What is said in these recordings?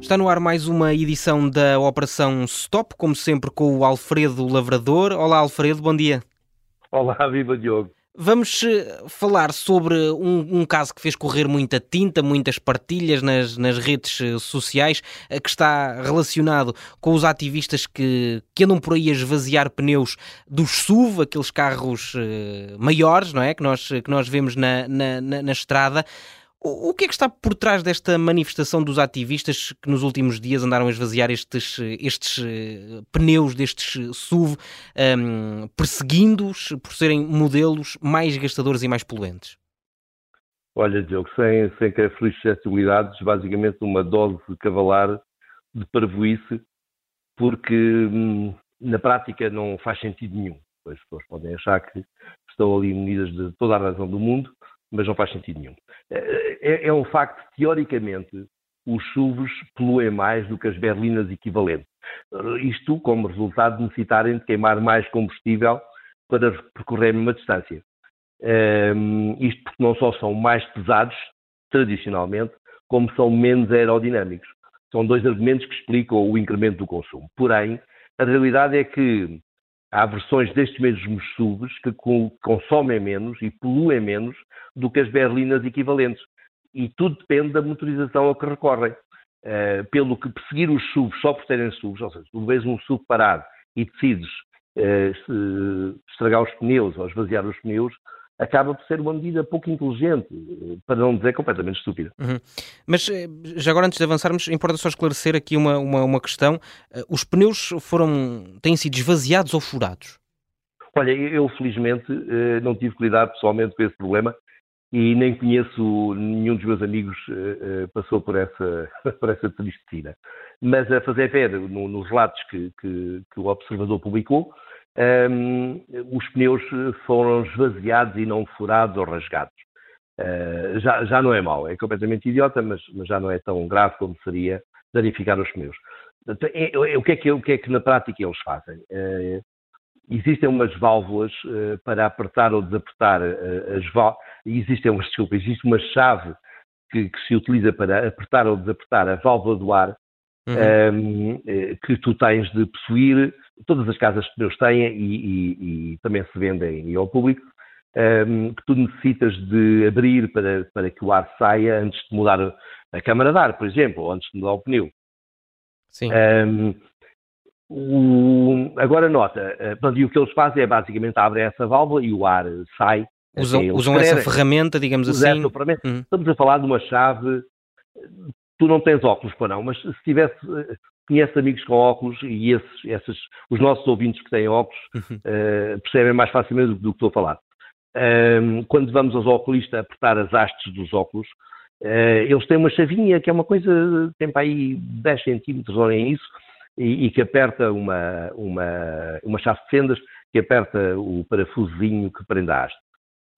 Está no ar mais uma edição da Operação Stop, como sempre com o Alfredo Lavrador. Olá Alfredo, bom dia. Olá, viva Diogo. Vamos eh, falar sobre um, um caso que fez correr muita tinta, muitas partilhas nas, nas redes eh, sociais, eh, que está relacionado com os ativistas que, que andam por aí a esvaziar pneus dos SUV, aqueles carros eh, maiores, não é? Que nós, que nós vemos na, na, na, na estrada. O, que é que está por trás desta manifestação dos ativistas que nos últimos dias andaram a esvaziar estes, estes eh, pneus destes SUV, ehm, perseguindo-os por serem modelos mais gastadores e mais poluentes? Olha, Diogo, sem, sem querer ferir suscetibilidades, basicamente uma dose cavalar de parvoíce, porque hum, na prática não faz sentido nenhum. As pessoas podem achar que estão ali munidas de toda a razão do mundo, mas não faz sentido nenhum. É, é um facto teoricamente, os SUVs poluem mais do que as berlinas equivalentes. Isto como resultado de necessitarem de queimar mais combustível para percorrer uma distância. Um, isto porque não só são mais pesados, tradicionalmente, como são menos aerodinâmicos. São dois argumentos que explicam o incremento do consumo. Porém, a realidade é que há versões destes mesmos SUVs que consomem menos e poluem menos do que as berlinas equivalentes. E tudo depende da motorização a que recorrem. Uh, pelo que perseguir os SUVs só por terem SUVs, ou seja, tu vês um SUV parado e decides uh, estragar os pneus ou esvaziar os pneus, acaba por ser uma medida pouco inteligente, para não dizer completamente estúpida. Uhum. Mas já agora, antes de avançarmos, importa só esclarecer aqui uma, uma, uma questão. Os pneus foram, têm sido esvaziados ou furados? Olha, eu felizmente não tive que lidar pessoalmente com esse problema e nem conheço nenhum dos meus amigos uh, passou por essa, por essa tristina. Mas a fazer ver no, nos relatos que, que, que, o Observador publicou, um, os pneus foram esvaziados e não furados ou rasgados. Uh, já, já não é mau, é completamente idiota, mas, mas, já não é tão grave como seria danificar os pneus. É, é, o, que é que, o que é que na prática eles fazem? Uh, existem umas válvulas uh, para apertar ou desapertar as válvulas, existem umas, desculpa, existe uma chave que, que, se utiliza para apertar ou desapertar a válvula do ar uhum. um, ehm, que tu tens de possuir, todas as casas de pneus têm e, e, e, também se vendem ao público, um, que tu necessitas de abrir para, para que o ar saia antes de mudar a câmara de ar, por exemplo, ou antes de mudar o pneu. Sim. Um, o, agora nota, eh, e o que eles fazem é basicamente abrem essa válvula e o ar sai. Usam, usam essa ferramenta, digamos assim. Ferramenta. Uhum. Estamos a falar de uma chave. Tu não tens óculos para não, mas se tivesse, conhece amigos com óculos e esses, esses, os nossos ouvintes que têm óculos uhum. uh, percebem mais facilmente do, do, que estou a falar. Uh, quando vamos aos oculistas apertar as hastes dos óculos, uh, eles têm uma chavinha que é uma coisa, tem para aí 10 centímetros, olhem isso, e, e que aperta uma, uma, uma chave de fendas que aperta o parafusinho que prende a haste.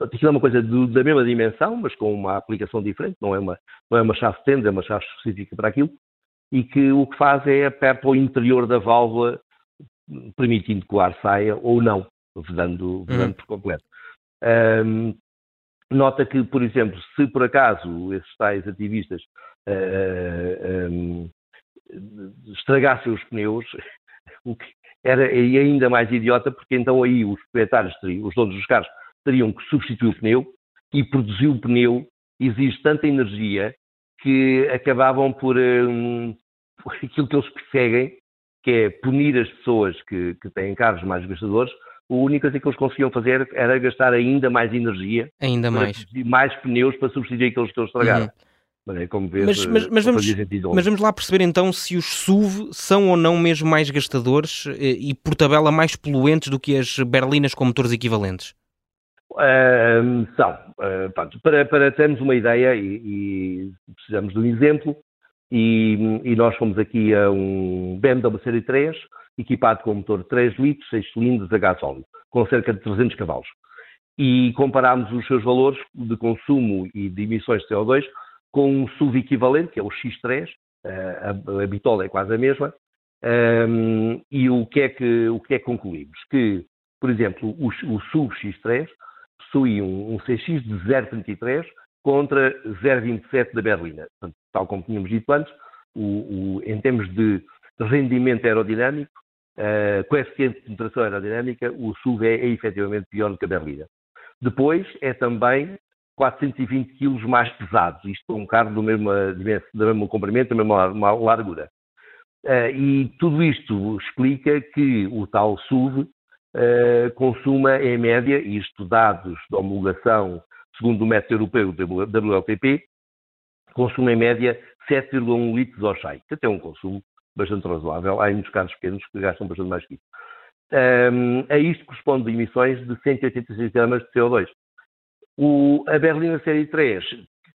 Aquilo é uma coisa do, da mesma dimensão, mas com uma aplicação diferente, não é uma, não é uma chave de fendas, é uma chave específica para aquilo, e que o que faz é aperta o interior da válvula, permitindo que o ar saia ou não, vedando, vedando uhum. por completo. Um, nota que, por exemplo, se por acaso esses tais ativistas uh, um, estragassem os pneus, o que era ainda mais idiota, porque então aí os proprietários, os donos dos carros, teriam que substituir o pneu e produzir o pneu exige tanta energia que acabavam por, um, por aquilo que eles perseguem, que é punir as pessoas que, que têm carros mais gastadores, a única coisa que eles conseguiam fazer era gastar ainda mais energia, ainda mais, mais pneus para substituir aqueles que eles estragaram. Uhum. É como vês, mas, mas, mas, vamos, mas vamos lá perceber então se os SUV são ou não mesmo mais gastadores eh, e, por tabela, mais poluentes do que as berlinas com motores equivalentes? Uh, são. Uh, pronto, para, para termos uma ideia, e, e precisamos de um exemplo, e, e, nós fomos aqui a um BMW Série 3, equipado com um motor de 3 litros, 6 cilindros a gás óleo, com cerca de 300 cavalos. E comparámos os seus valores de consumo e de emissões de CO2 com um SUV equivalente, que é o X3, eh, a, a bitola é quase a mesma, um, e o que, é que, o que é que concluímos? Que, por exemplo, o, o SUV X3 possui um, um CX de 0,33 contra 0,27 da berlina. Portanto, tal como tínhamos dito antes, o, o, em termos de rendimento aerodinâmico, uh, coeficiente de penetração aerodinâmica, o SUV é, é efetivamente pior que a berlina. Depois, é também 420 kg mais pesado, isto é um carro do mesmo, do mesmo comprimento, da mesma largura. Uh, e tudo isto explica que o tal SUV uh, consuma, em média, isto dados de homologação segundo o método europeu do WLTP, consuma em média 7,1 litros ao cheio, que até é um consumo bastante razoável. Há muitos carros pequenos que gastam bastante mais que isso. Um, a isto corresponde emissões de 186 gramas de CO2. O, a Berlina Série 3,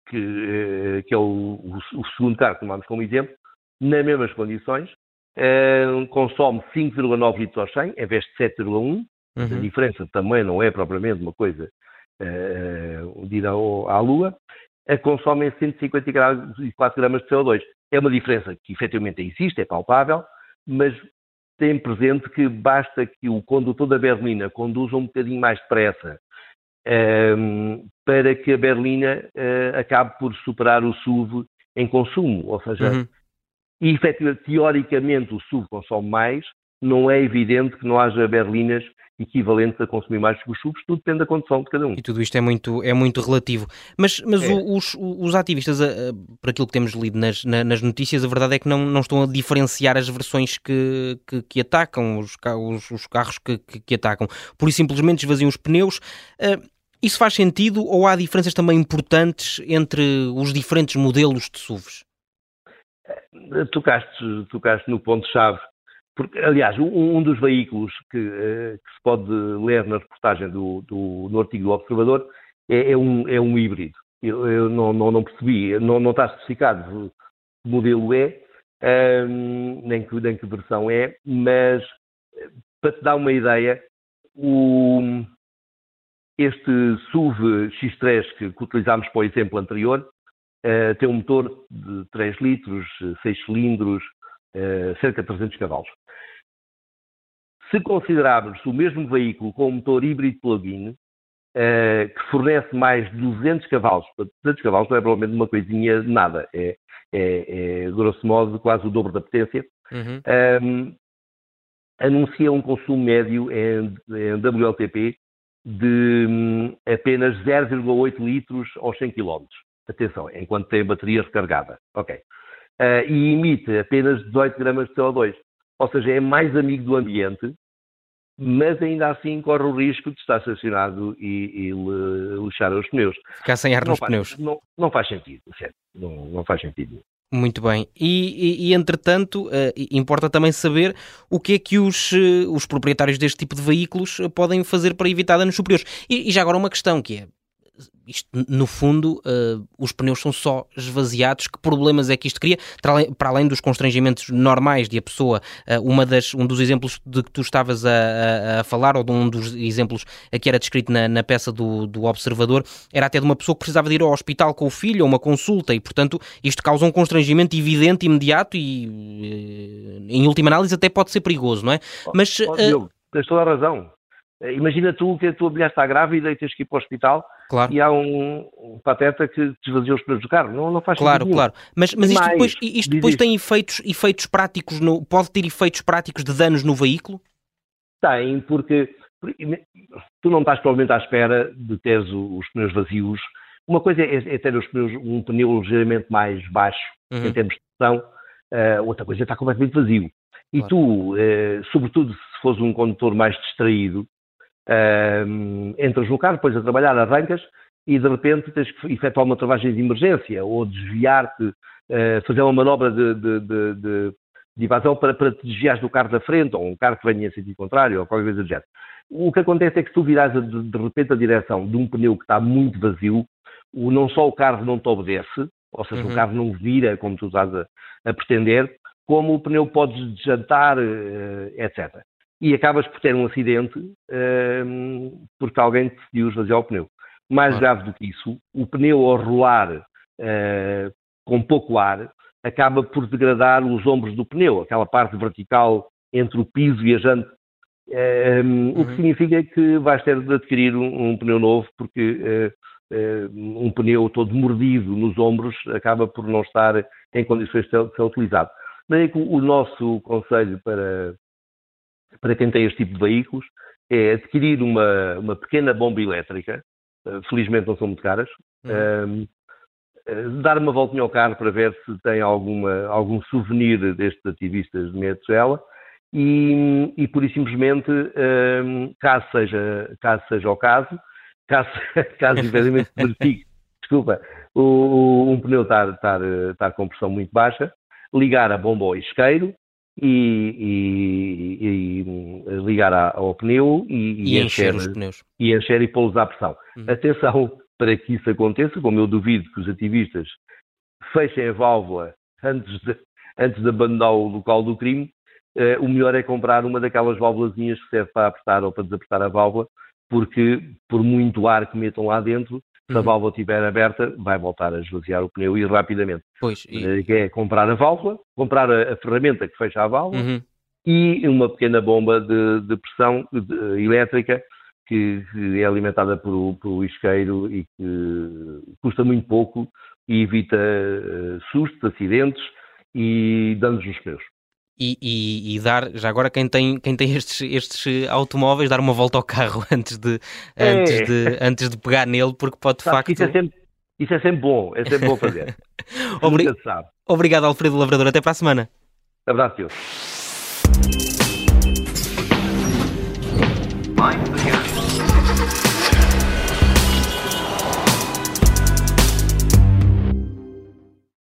que, eh, que é o, o, o, segundo carro que tomamos como exemplo, nas mesmas condições, uh, consome 5,9 litros ao 100, em vez de 7,1. Uhum. A diferença também não é propriamente uma coisa uh, de ir ao, à Lua. A consome 154 gramas de CO2. É uma diferença que efetivamente existe, é palpável, mas tem presente que basta que o condutor da berlina conduza um bocadinho mais depressa um, para que a berlina uh, acabe por superar o SUV em consumo. Ou seja, uhum. Efetivamente, teoricamente o SUV consome mais, não é evidente que não haja berlinas equivalentes a consumir mais que os SUVs, tudo depende da condição de cada um. E tudo isto é muito, é muito relativo. Mas, mas é. os, os ativistas, por aquilo que temos lido nas, nas notícias, a verdade é que não, não estão a diferenciar as versões que, que, que atacam, os, os, os carros que, que, que, atacam. Por isso simplesmente esvaziam os pneus. Uh, isso faz sentido ou há diferenças também importantes entre os diferentes modelos de SUVs? Tocaste, tocaste no ponto-chave. Porque, aliás, um, um dos veículos que, uh, que, se pode ler na reportagem do, do, no artigo do Observador é, é, um, é um híbrido. Eu, eu não, não, não, percebi, não, não está especificado que modelo é, um, nem, que, nem que versão é, mas para te dar uma ideia, o, este SUV X3 que, que utilizámos para o exemplo anterior uh, tem um motor de 3 litros, 6 cilindros, uh, cerca de 300 cavalos. Se considerarmos o mesmo veículo com um motor híbrido plug-in, uh, que fornece mais de 200 cavalos, 200 cavalos não é provavelmente uma coisinha de nada, é, é, é grosso modo quase o dobro da potência, uhum. um, anuncia um consumo médio em, em WLTP de hum, apenas 0,8 litros aos 100 km. Atenção, enquanto tem a bateria recargada. Ok. Uh, e emite apenas 18 gramas de CO2. Ou seja, é mais amigo do ambiente, mas ainda assim corre o risco de estar estacionado e, e lixar os pneus. Ficar sem ar não nos faz, pneus. Não, não faz sentido, certo? Não, não faz sentido. Muito bem. E, e, e entretanto, uh, importa também saber o que é que os, uh, os proprietários deste tipo de veículos podem fazer para evitar danos superiores. E, e já agora uma questão que é, isto, no fundo, uh, os pneus são só esvaziados. Que problemas é que isto cria? Para além dos constrangimentos normais de a pessoa, uh, uma das, um dos exemplos de que tu estavas a, a, a, falar, ou de um dos exemplos que era descrito na, na peça do, do Observador, era até de uma pessoa que precisava de ir ao hospital com o filho, a uma consulta, e portanto isto causa um constrangimento evidente, imediato e, uh, em última análise, até pode ser perigoso, não é? Mas. Oh, Diogo, tens toda a razão. Imagina tu que a tua mulher está grávida e tens que ir para o hospital claro. e há um, um pateta que desvaziou os pneus do carro. Não, não faz Claro, sentido. claro. Mas, mas isto depois, isto depois tem efeitos, efeitos práticos, no, pode ter efeitos práticos de danos no veículo? Tem, porque, tu não estás provavelmente à espera de teres os pneus vazios. Uma coisa é, é ter os pneus, um pneu ligeiramente mais baixo uhum. em termos de pressão, uh, outra coisa é estar completamente vazio. E claro. tu, uh, sobretudo se fores um condutor mais distraído, Uh, entras no carro, depois a trabalhar, arrancas e de repente tens que efetuar uma travagem de emergência ou desviar-te, uh, fazer uma manobra de, de, de, de, de evasão para, para te desviares do carro da frente ou um carro que venha em sentido contrário ou qualquer coisa do género. O que acontece é que se tu virares de, de repente a direção de um pneu que está muito vazio, o, não só o carro não te obedece, ou seja, uhum. o carro não vira como tu estás a, a pretender, como o pneu pode desjantar, etc e acabas por ter um acidente uh, porque alguém decidiu esvaziar o pneu. Mais claro. grave do que isso, o pneu ao rolar uh, com pouco ar acaba por degradar os ombros do pneu, aquela parte vertical entre o piso e a jante Um, uhum. O que uhum. significa que vais ter de adquirir um, um pneu novo, porque uh, uh, um pneu todo mordido nos ombros acaba por não estar em condições de ser, de ser utilizado. Daí que o nosso conselho para, para quem tem este tipo de veículos é adquirir uma, uma pequena bomba elétrica, uh, felizmente não são muito caras, uhum. um, dar uma voltinha ao carro para ver se tem alguma, algum souvenir destes ativistas de meia e, e por simplesmente, um, caso, seja, caso seja o caso, caso, caso efetivamente verifique, desculpa, o, um pneu estar, estar, estar com pressão muito baixa, ligar a bomba ao isqueiro e, e, e ligar ao pneu e, encher, os pneus. E encher e pô-los à pressão. Uhum. Atenção para que isso aconteça, como eu duvido que os ativistas fechem a válvula antes de, antes de abandonar o local do crime, uh, o melhor é comprar uma daquelas válvulazinhas que serve para apertar ou para desapertar a válvula, porque por muito ar que metam lá dentro, se a uhum. válvula estiver aberta, vai voltar a esvaziar o pneu e rapidamente. Pois, e... Eh, é comprar a válvula, comprar a, a ferramenta que fecha a válvula uhum. e uma pequena bomba de, de pressão de, elétrica que, que, é alimentada por, por isqueiro e que custa muito pouco e evita uh, sustos, acidentes e danos nos pneus e, e, e, dar, já agora quem tem, quem tem estes, estes automóveis, dar uma volta ao carro antes de, é. antes de, antes de pegar nele, porque pode de facto... Isso é, sempre, isso é sempre bom, é sempre bom fazer. Obri... Obrigado Alfredo Lavrador, até para a semana. Abraço, senhor.